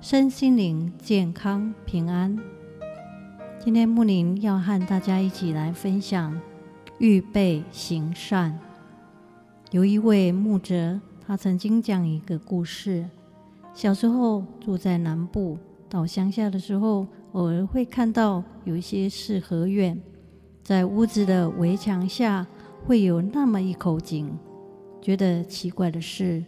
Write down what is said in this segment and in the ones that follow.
身心灵健康平安。今天木林要和大家一起来分享预备行善。有一位牧者，他曾经讲一个故事：小时候住在南部，到乡下的时候，偶尔会看到有一些四合院，在屋子的围墙下会有那么一口井。觉得奇怪的是，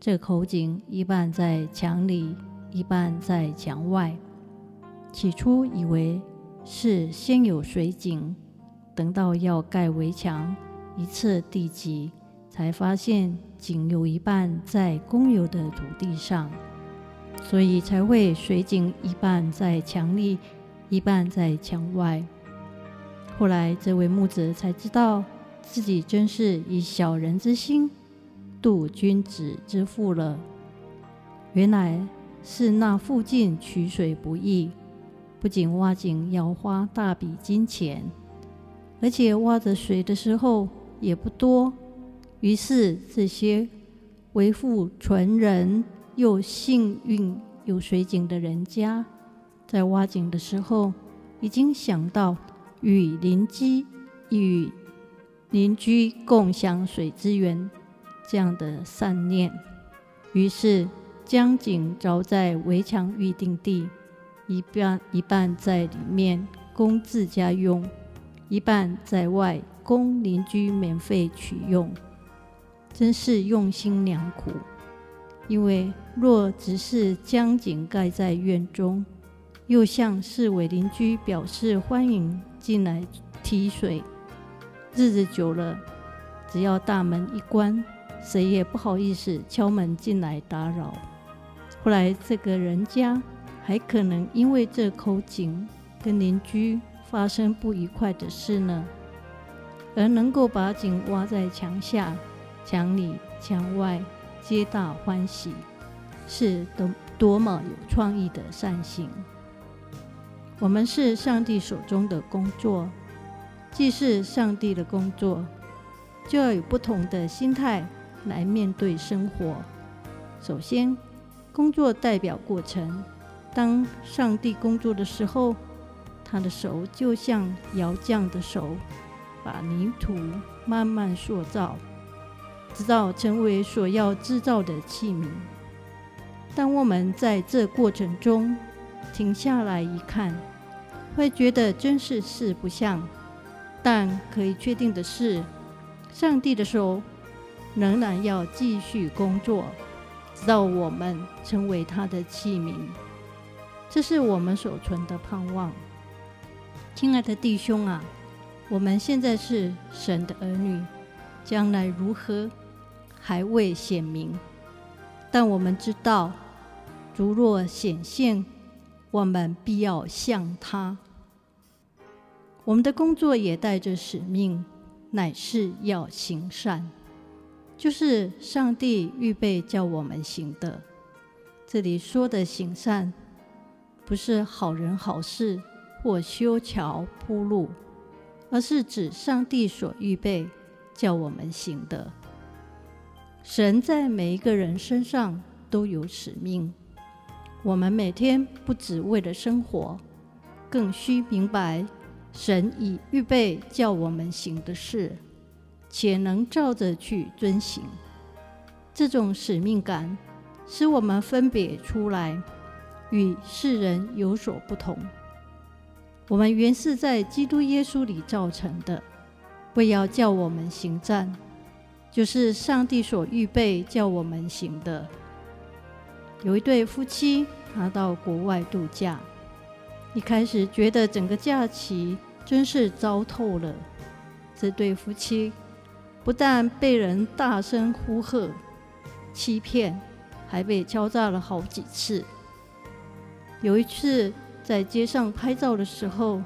这口井一半在墙里。一半在墙外，起初以为是先有水井，等到要盖围墙，一测地基，才发现井有一半在公有的土地上，所以才会水井一半在墙里，一半在墙外。后来这位木子才知道，自己真是以小人之心度君子之腹了。原来。是那附近取水不易，不仅挖井要花大笔金钱，而且挖着水的时候也不多。于是这些为富纯人又幸运有水井的人家，在挖井的时候，已经想到与邻居与邻居共享水资源这样的善念，于是。将井凿在围墙预定地，一半一半在里面供自家用，一半在外供邻居免费取用，真是用心良苦。因为若只是将井盖在院中，又向市委邻居表示欢迎进来提水，日子久了，只要大门一关，谁也不好意思敲门进来打扰。后来，这个人家还可能因为这口井跟邻居发生不愉快的事呢，而能够把井挖在墙下、墙里、墙外，皆大欢喜，是多多么有创意的善行。我们是上帝手中的工作，既是上帝的工作，就要有不同的心态来面对生活。首先，工作代表过程。当上帝工作的时候，他的手就像窑匠的手，把泥土慢慢塑造，直到成为所要制造的器皿。当我们在这过程中停下来一看，会觉得真是四不像。但可以确定的是，上帝的手仍然要继续工作。直到我们成为他的器皿，这是我们所存的盼望。亲爱的弟兄啊，我们现在是神的儿女，将来如何还未显明，但我们知道，如若显现，我们必要像他。我们的工作也带着使命，乃是要行善。就是上帝预备叫我们行的。这里说的行善，不是好人好事或修桥铺路，而是指上帝所预备叫我们行的。神在每一个人身上都有使命，我们每天不只为了生活，更需明白神已预备叫我们行的事。且能照着去遵行，这种使命感使我们分别出来，与世人有所不同。我们原是在基督耶稣里造成的，为要叫我们行善，就是上帝所预备叫我们行的。有一对夫妻，他到国外度假，一开始觉得整个假期真是糟透了。这对夫妻。不但被人大声呼喝、欺骗，还被敲诈了好几次。有一次在街上拍照的时候，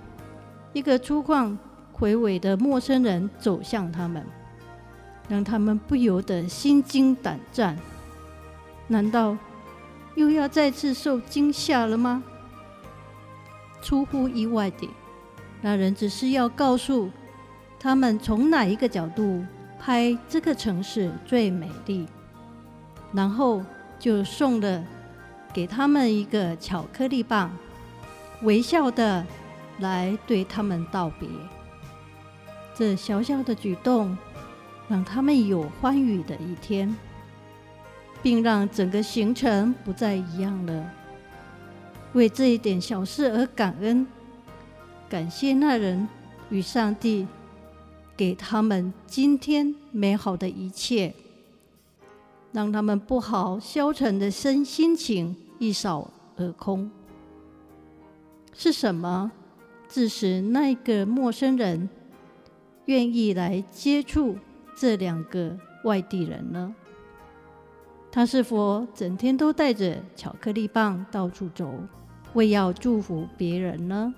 一个粗犷魁伟的陌生人走向他们，让他们不由得心惊胆战。难道又要再次受惊吓了吗？出乎意外的，那人只是要告诉他们从哪一个角度拍这个城市最美丽，然后就送了给他们一个巧克力棒，微笑的来对他们道别。这小小的举动让他们有欢愉的一天，并让整个行程不再一样了。为这一点小事而感恩，感谢那人与上帝给他们今天美好的一切，让他们不好消沉的身心情一扫而空。是什么致使那个陌生人愿意来接触这两个外地人呢？他是否整天都带着巧克力棒到处走？为要祝福别人呢？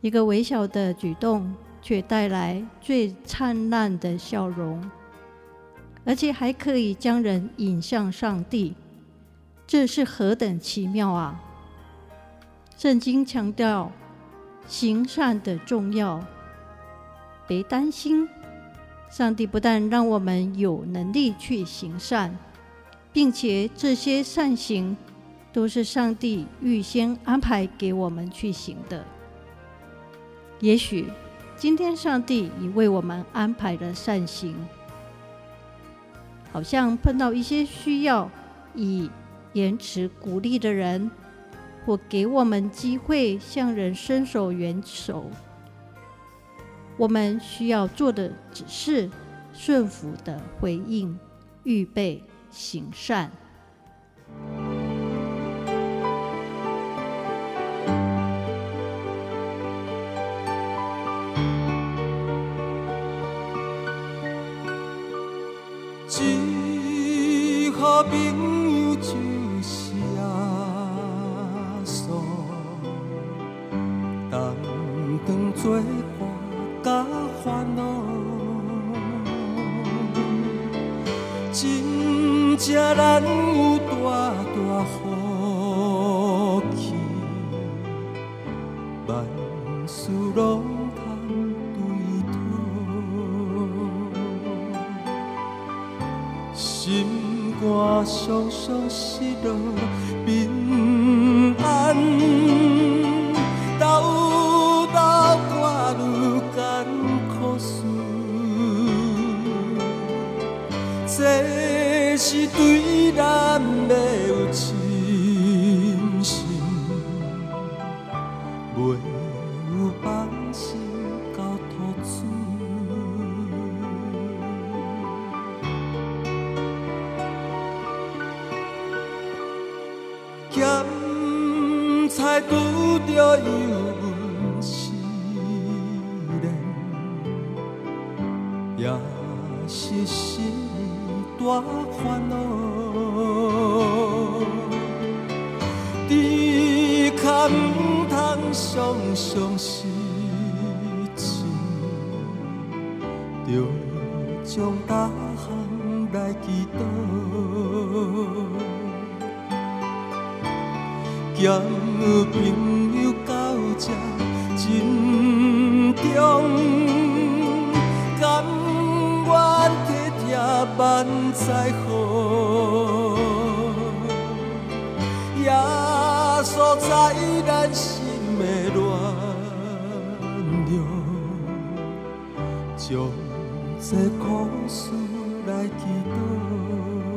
一个微小的举动，却带来最灿烂的笑容，而且还可以将人引向上帝，这是何等奇妙啊！圣经强调行善的重要，别担心，上帝不但让我们有能力去行善，并且这些善行。都是上帝预先安排给我们去行的。也许今天上帝已为我们安排了善行，好像碰到一些需要以言辞鼓励的人，或给我们机会向人伸手援手，我们需要做的只是顺服的回应，预备行善。真正难有大大福气，万事拢通对妥，心。肝双双失落咸菜拄着油温思念，也是心大烦恼。只可唔通常常失志，着将大兼朋友到这珍重，甘愿体贴万载好，也所在咱心的暖融，将这苦事来祈祷。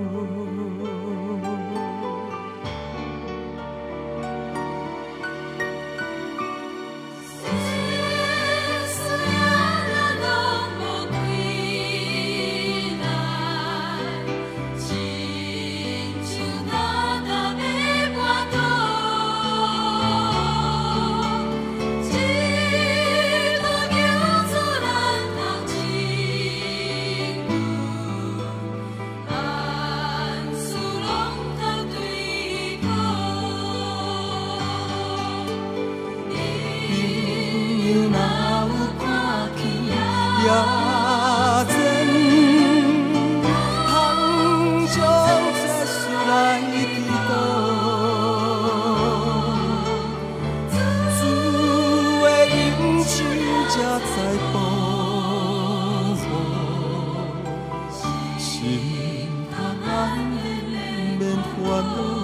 呀真，杭州才是来的地方。祖英气家在宝河，心他难免烦恼。